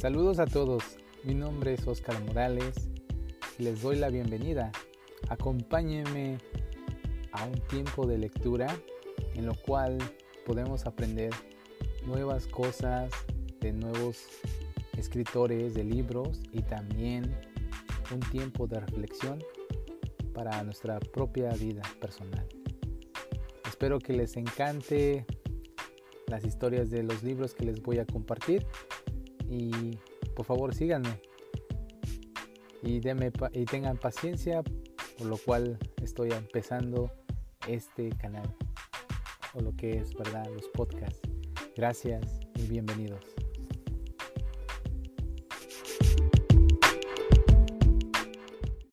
Saludos a todos, mi nombre es Óscar Morales y les doy la bienvenida. Acompáñenme a un tiempo de lectura en lo cual podemos aprender nuevas cosas de nuevos escritores de libros y también un tiempo de reflexión para nuestra propia vida personal. Espero que les encante las historias de los libros que les voy a compartir y por favor síganme. Y, y tengan paciencia por lo cual estoy empezando este canal o lo que es verdad los podcasts. Gracias y bienvenidos